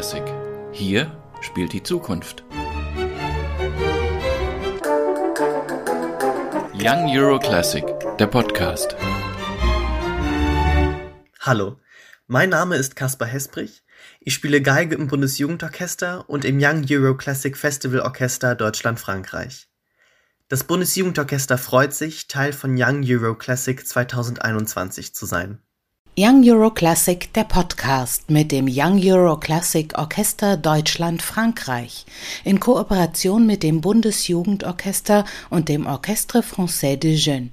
Classic. Hier spielt die Zukunft. Young Euro Classic, der Podcast. Hallo, mein Name ist Caspar Hesprich. Ich spiele Geige im Bundesjugendorchester und im Young Euro Classic Festival Orchester Deutschland-Frankreich. Das Bundesjugendorchester freut sich, Teil von Young Euro Classic 2021 zu sein. Young Euro Classic, der Podcast mit dem Young Euro Classic Orchester Deutschland Frankreich in Kooperation mit dem Bundesjugendorchester und dem Orchestre Français des Jeunes.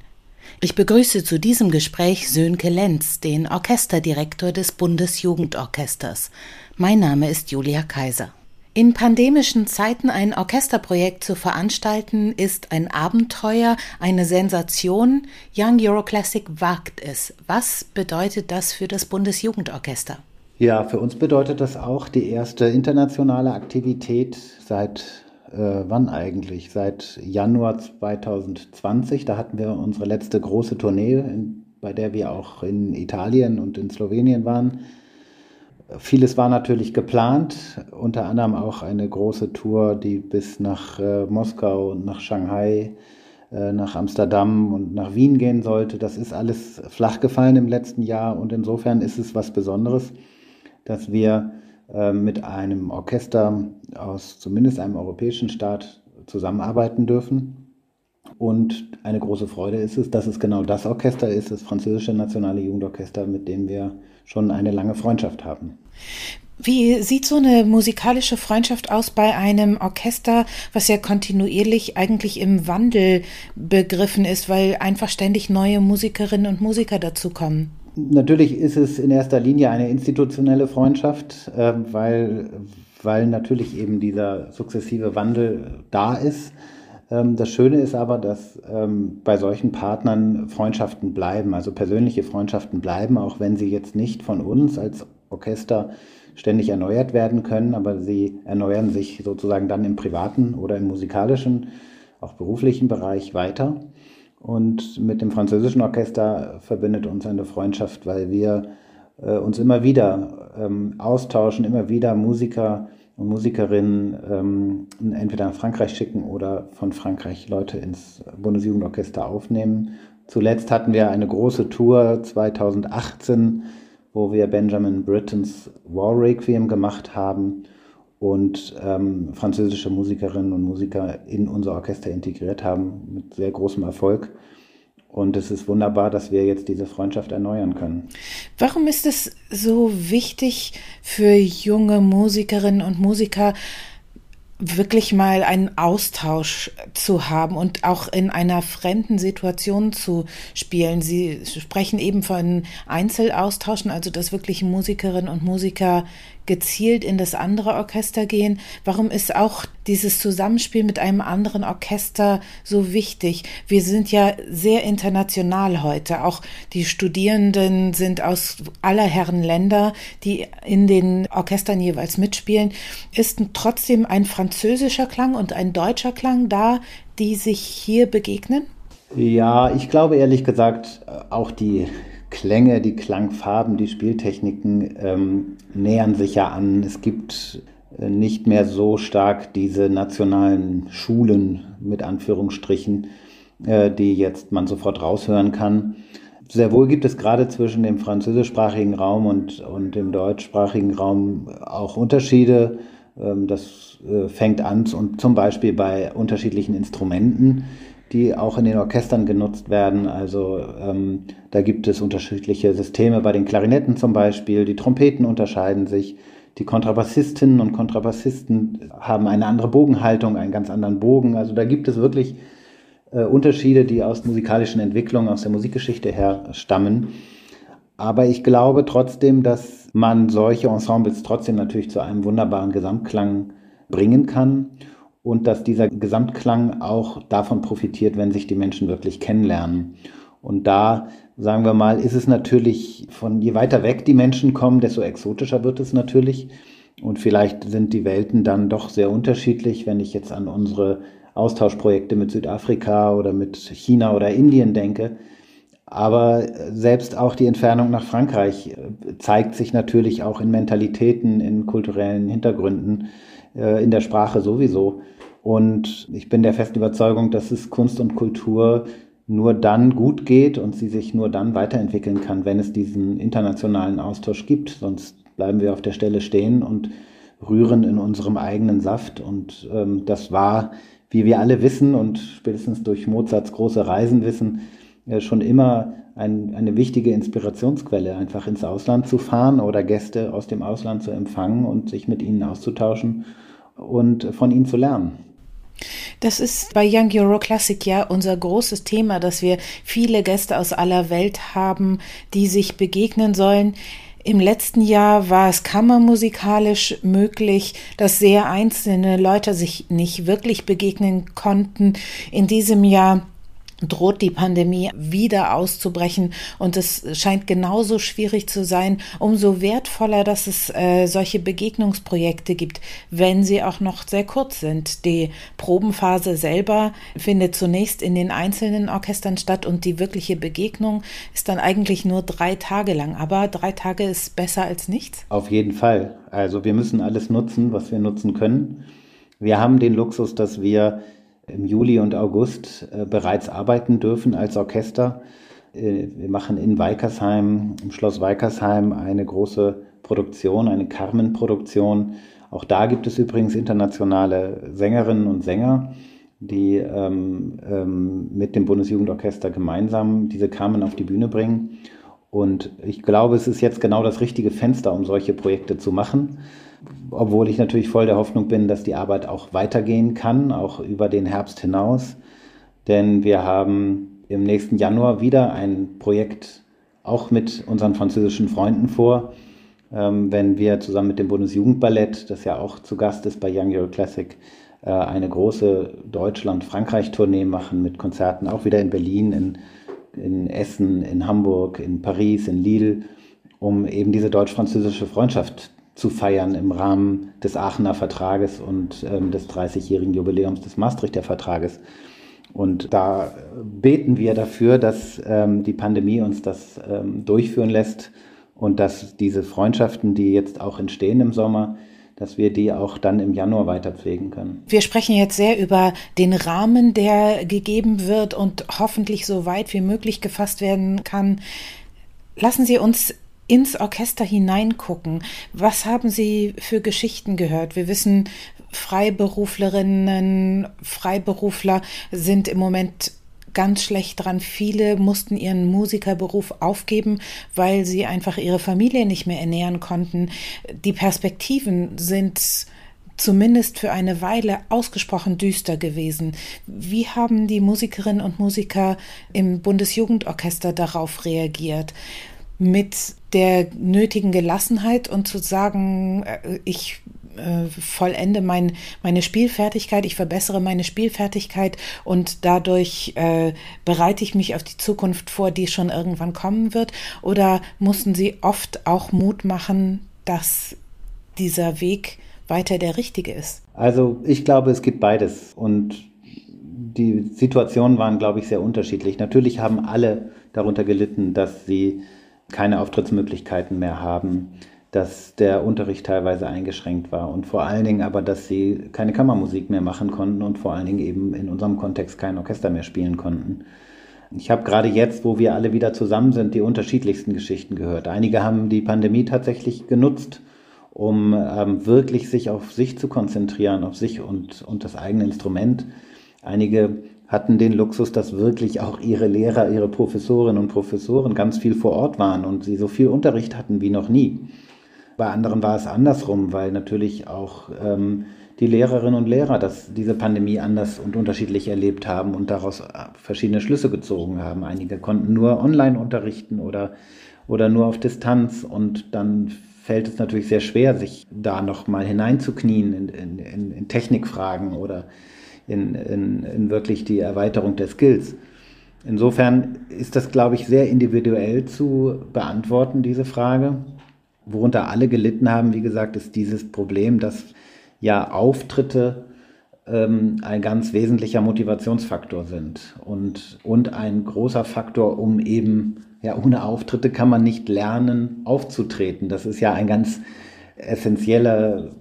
Ich begrüße zu diesem Gespräch Sönke Lenz, den Orchesterdirektor des Bundesjugendorchesters. Mein Name ist Julia Kaiser. In pandemischen Zeiten ein Orchesterprojekt zu veranstalten, ist ein Abenteuer, eine Sensation. Young Euroclassic wagt es. Was bedeutet das für das Bundesjugendorchester? Ja, für uns bedeutet das auch die erste internationale Aktivität seit äh, wann eigentlich? Seit Januar 2020. Da hatten wir unsere letzte große Tournee, in, bei der wir auch in Italien und in Slowenien waren. Vieles war natürlich geplant, unter anderem auch eine große Tour, die bis nach äh, Moskau nach Shanghai, äh, nach Amsterdam und nach Wien gehen sollte. Das ist alles flach gefallen im letzten Jahr und insofern ist es was Besonderes, dass wir äh, mit einem Orchester aus zumindest einem europäischen Staat zusammenarbeiten dürfen. Und eine große Freude ist es, dass es genau das Orchester ist, das französische Nationale Jugendorchester, mit dem wir schon eine lange Freundschaft haben. Wie sieht so eine musikalische Freundschaft aus bei einem Orchester, was ja kontinuierlich eigentlich im Wandel begriffen ist, weil einfach ständig neue Musikerinnen und Musiker dazukommen? Natürlich ist es in erster Linie eine institutionelle Freundschaft, äh, weil, weil natürlich eben dieser sukzessive Wandel da ist. Ähm, das Schöne ist aber, dass ähm, bei solchen Partnern Freundschaften bleiben, also persönliche Freundschaften bleiben, auch wenn sie jetzt nicht von uns als Orchester ständig erneuert werden können, aber sie erneuern sich sozusagen dann im privaten oder im musikalischen, auch beruflichen Bereich weiter. Und mit dem französischen Orchester verbindet uns eine Freundschaft, weil wir äh, uns immer wieder ähm, austauschen, immer wieder Musiker Musikerinnen ähm, entweder nach Frankreich schicken oder von Frankreich Leute ins Bundesjugendorchester aufnehmen. Zuletzt hatten wir eine große Tour 2018, wo wir Benjamin Brittons War Requiem gemacht haben und ähm, französische Musikerinnen und Musiker in unser Orchester integriert haben mit sehr großem Erfolg. Und es ist wunderbar, dass wir jetzt diese Freundschaft erneuern können. Warum ist es so wichtig für junge Musikerinnen und Musiker, wirklich mal einen Austausch zu haben und auch in einer fremden Situation zu spielen. Sie sprechen eben von Einzelaustauschen, also dass wirklich Musikerinnen und Musiker gezielt in das andere Orchester gehen? Warum ist auch dieses Zusammenspiel mit einem anderen Orchester so wichtig? Wir sind ja sehr international heute. Auch die Studierenden sind aus aller Herren Länder, die in den Orchestern jeweils mitspielen. Ist trotzdem ein französischer Klang und ein deutscher Klang da, die sich hier begegnen? Ja, ich glaube ehrlich gesagt, auch die Klänge, die Klangfarben, die Spieltechniken ähm, nähern sich ja an. Es gibt äh, nicht mehr so stark diese nationalen Schulen mit Anführungsstrichen, äh, die jetzt man sofort raushören kann. Sehr wohl gibt es gerade zwischen dem französischsprachigen Raum und, und dem deutschsprachigen Raum auch Unterschiede. Ähm, das äh, fängt an und zum Beispiel bei unterschiedlichen Instrumenten die auch in den Orchestern genutzt werden. Also ähm, da gibt es unterschiedliche Systeme bei den Klarinetten zum Beispiel. Die Trompeten unterscheiden sich. Die Kontrabassistinnen und Kontrabassisten haben eine andere Bogenhaltung, einen ganz anderen Bogen. Also da gibt es wirklich äh, Unterschiede, die aus musikalischen Entwicklungen, aus der Musikgeschichte her stammen. Aber ich glaube trotzdem, dass man solche Ensembles trotzdem natürlich zu einem wunderbaren Gesamtklang bringen kann und dass dieser Gesamtklang auch davon profitiert, wenn sich die Menschen wirklich kennenlernen. Und da, sagen wir mal, ist es natürlich von je weiter weg die Menschen kommen, desto exotischer wird es natürlich. Und vielleicht sind die Welten dann doch sehr unterschiedlich, wenn ich jetzt an unsere Austauschprojekte mit Südafrika oder mit China oder Indien denke. Aber selbst auch die Entfernung nach Frankreich äh, zeigt sich natürlich auch in Mentalitäten, in kulturellen Hintergründen, äh, in der Sprache sowieso. Und ich bin der festen Überzeugung, dass es Kunst und Kultur nur dann gut geht und sie sich nur dann weiterentwickeln kann, wenn es diesen internationalen Austausch gibt. Sonst bleiben wir auf der Stelle stehen und rühren in unserem eigenen Saft. Und ähm, das war, wie wir alle wissen und spätestens durch Mozarts große Reisen wissen, äh, schon immer ein, eine wichtige Inspirationsquelle, einfach ins Ausland zu fahren oder Gäste aus dem Ausland zu empfangen und sich mit ihnen auszutauschen und von ihnen zu lernen. Das ist bei Young Euro Classic ja unser großes Thema, dass wir viele Gäste aus aller Welt haben, die sich begegnen sollen. Im letzten Jahr war es kammermusikalisch möglich, dass sehr einzelne Leute sich nicht wirklich begegnen konnten. In diesem Jahr droht die Pandemie wieder auszubrechen und es scheint genauso schwierig zu sein, umso wertvoller, dass es äh, solche Begegnungsprojekte gibt, wenn sie auch noch sehr kurz sind. Die Probenphase selber findet zunächst in den einzelnen Orchestern statt und die wirkliche Begegnung ist dann eigentlich nur drei Tage lang. Aber drei Tage ist besser als nichts? Auf jeden Fall. Also wir müssen alles nutzen, was wir nutzen können. Wir haben den Luxus, dass wir im Juli und August äh, bereits arbeiten dürfen als Orchester. Äh, wir machen in Weikersheim, im Schloss Weikersheim, eine große Produktion, eine Carmen-Produktion. Auch da gibt es übrigens internationale Sängerinnen und Sänger, die ähm, ähm, mit dem Bundesjugendorchester gemeinsam diese Carmen auf die Bühne bringen. Und ich glaube, es ist jetzt genau das richtige Fenster, um solche Projekte zu machen obwohl ich natürlich voll der Hoffnung bin, dass die Arbeit auch weitergehen kann, auch über den Herbst hinaus. Denn wir haben im nächsten Januar wieder ein Projekt auch mit unseren französischen Freunden vor, ähm, wenn wir zusammen mit dem Bundesjugendballett, das ja auch zu Gast ist bei Young Euro Classic, äh, eine große Deutschland-Frankreich-Tournee machen mit Konzerten auch wieder in Berlin, in, in Essen, in Hamburg, in Paris, in Lille, um eben diese deutsch-französische Freundschaft zu feiern im Rahmen des Aachener Vertrages und ähm, des 30-jährigen Jubiläums des Maastrichter Vertrages. Und da beten wir dafür, dass ähm, die Pandemie uns das ähm, durchführen lässt und dass diese Freundschaften, die jetzt auch entstehen im Sommer, dass wir die auch dann im Januar weiter pflegen können. Wir sprechen jetzt sehr über den Rahmen, der gegeben wird und hoffentlich so weit wie möglich gefasst werden kann. Lassen Sie uns ins Orchester hineingucken. Was haben Sie für Geschichten gehört? Wir wissen, Freiberuflerinnen, Freiberufler sind im Moment ganz schlecht dran. Viele mussten ihren Musikerberuf aufgeben, weil sie einfach ihre Familie nicht mehr ernähren konnten. Die Perspektiven sind zumindest für eine Weile ausgesprochen düster gewesen. Wie haben die Musikerinnen und Musiker im Bundesjugendorchester darauf reagiert? mit der nötigen Gelassenheit und zu sagen, äh, ich äh, vollende mein, meine Spielfertigkeit, ich verbessere meine Spielfertigkeit und dadurch äh, bereite ich mich auf die Zukunft vor, die schon irgendwann kommen wird? Oder mussten Sie oft auch Mut machen, dass dieser Weg weiter der richtige ist? Also ich glaube, es gibt beides und die Situationen waren, glaube ich, sehr unterschiedlich. Natürlich haben alle darunter gelitten, dass sie keine Auftrittsmöglichkeiten mehr haben, dass der Unterricht teilweise eingeschränkt war und vor allen Dingen aber, dass sie keine Kammermusik mehr machen konnten und vor allen Dingen eben in unserem Kontext kein Orchester mehr spielen konnten. Ich habe gerade jetzt, wo wir alle wieder zusammen sind, die unterschiedlichsten Geschichten gehört. Einige haben die Pandemie tatsächlich genutzt, um ähm, wirklich sich auf sich zu konzentrieren, auf sich und, und das eigene Instrument. Einige hatten den Luxus, dass wirklich auch ihre Lehrer, ihre Professorinnen und Professoren ganz viel vor Ort waren und sie so viel Unterricht hatten wie noch nie. Bei anderen war es andersrum, weil natürlich auch ähm, die Lehrerinnen und Lehrer das, diese Pandemie anders und unterschiedlich erlebt haben und daraus äh, verschiedene Schlüsse gezogen haben. Einige konnten nur online unterrichten oder, oder nur auf Distanz und dann fällt es natürlich sehr schwer, sich da nochmal hineinzuknien in, in, in, in Technikfragen oder in, in, in wirklich die Erweiterung der Skills. Insofern ist das, glaube ich, sehr individuell zu beantworten, diese Frage. Worunter alle gelitten haben, wie gesagt, ist dieses Problem, dass ja Auftritte ähm, ein ganz wesentlicher Motivationsfaktor sind und, und ein großer Faktor, um eben, ja, ohne Auftritte kann man nicht lernen, aufzutreten. Das ist ja ein ganz essentielle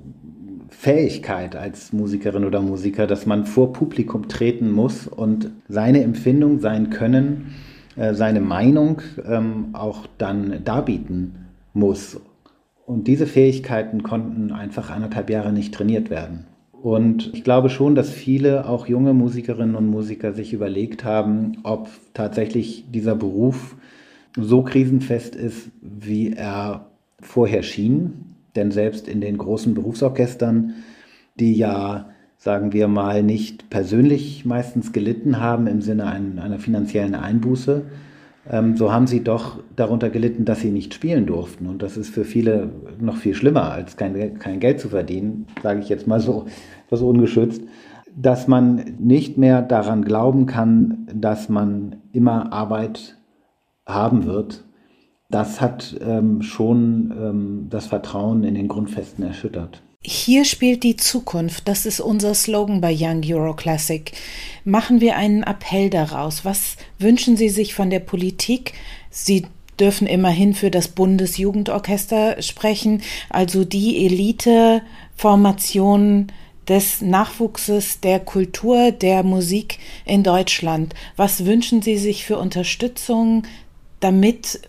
Fähigkeit als Musikerin oder Musiker, dass man vor Publikum treten muss und seine Empfindung, sein Können, äh, seine Meinung ähm, auch dann darbieten muss. Und diese Fähigkeiten konnten einfach anderthalb Jahre nicht trainiert werden. Und ich glaube schon, dass viele, auch junge Musikerinnen und Musiker, sich überlegt haben, ob tatsächlich dieser Beruf so krisenfest ist, wie er vorher schien. Denn selbst in den großen Berufsorchestern, die ja, sagen wir mal, nicht persönlich meistens gelitten haben im Sinne einer finanziellen Einbuße, ähm, so haben sie doch darunter gelitten, dass sie nicht spielen durften. Und das ist für viele noch viel schlimmer, als kein, kein Geld zu verdienen, sage ich jetzt mal so, so ungeschützt, dass man nicht mehr daran glauben kann, dass man immer Arbeit haben wird, das hat ähm, schon ähm, das Vertrauen in den Grundfesten erschüttert. Hier spielt die Zukunft. Das ist unser Slogan bei Young Euro Classic. Machen wir einen Appell daraus. Was wünschen Sie sich von der Politik? Sie dürfen immerhin für das Bundesjugendorchester sprechen, also die Eliteformation des Nachwuchses der Kultur, der Musik in Deutschland. Was wünschen Sie sich für Unterstützung, damit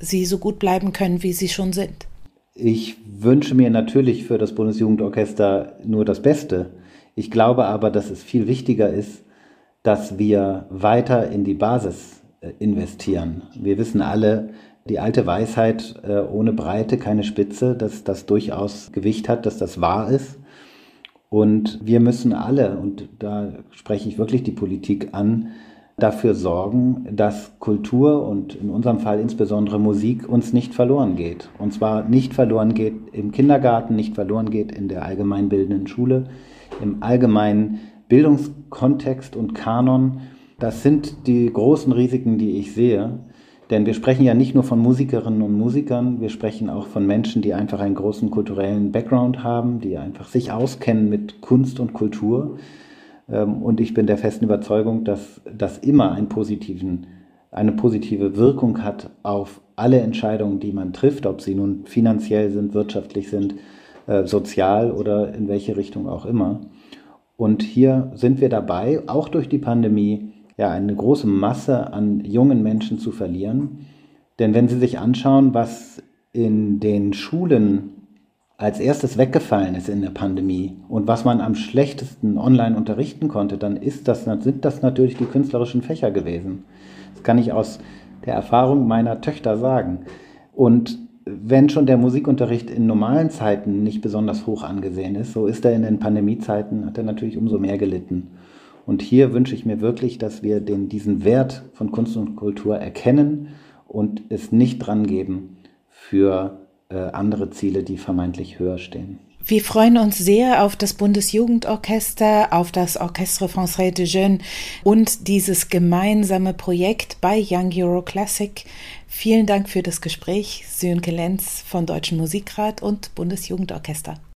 Sie so gut bleiben können, wie Sie schon sind? Ich wünsche mir natürlich für das Bundesjugendorchester nur das Beste. Ich glaube aber, dass es viel wichtiger ist, dass wir weiter in die Basis äh, investieren. Wir wissen alle, die alte Weisheit äh, ohne Breite keine Spitze, dass das durchaus Gewicht hat, dass das wahr ist. Und wir müssen alle, und da spreche ich wirklich die Politik an, dafür sorgen, dass Kultur und in unserem Fall insbesondere Musik uns nicht verloren geht. Und zwar nicht verloren geht im Kindergarten, nicht verloren geht in der allgemeinbildenden Schule, im allgemeinen Bildungskontext und Kanon. Das sind die großen Risiken, die ich sehe. Denn wir sprechen ja nicht nur von Musikerinnen und Musikern, wir sprechen auch von Menschen, die einfach einen großen kulturellen Background haben, die einfach sich auskennen mit Kunst und Kultur und ich bin der festen Überzeugung, dass das immer einen positiven, eine positive Wirkung hat auf alle Entscheidungen, die man trifft, ob sie nun finanziell sind, wirtschaftlich sind, äh, sozial oder in welche Richtung auch immer. Und hier sind wir dabei, auch durch die Pandemie, ja, eine große Masse an jungen Menschen zu verlieren. Denn wenn Sie sich anschauen, was in den Schulen als erstes weggefallen ist in der Pandemie und was man am schlechtesten online unterrichten konnte, dann ist das, sind das natürlich die künstlerischen Fächer gewesen. Das kann ich aus der Erfahrung meiner Töchter sagen. Und wenn schon der Musikunterricht in normalen Zeiten nicht besonders hoch angesehen ist, so ist er in den Pandemiezeiten, hat er natürlich umso mehr gelitten. Und hier wünsche ich mir wirklich, dass wir den, diesen Wert von Kunst und Kultur erkennen und es nicht dran geben für andere Ziele, die vermeintlich höher stehen. Wir freuen uns sehr auf das Bundesjugendorchester, auf das Orchestre Français de Jeunes und dieses gemeinsame Projekt bei Young Euro Classic. Vielen Dank für das Gespräch, Sönke Lenz von Deutschen Musikrat und Bundesjugendorchester.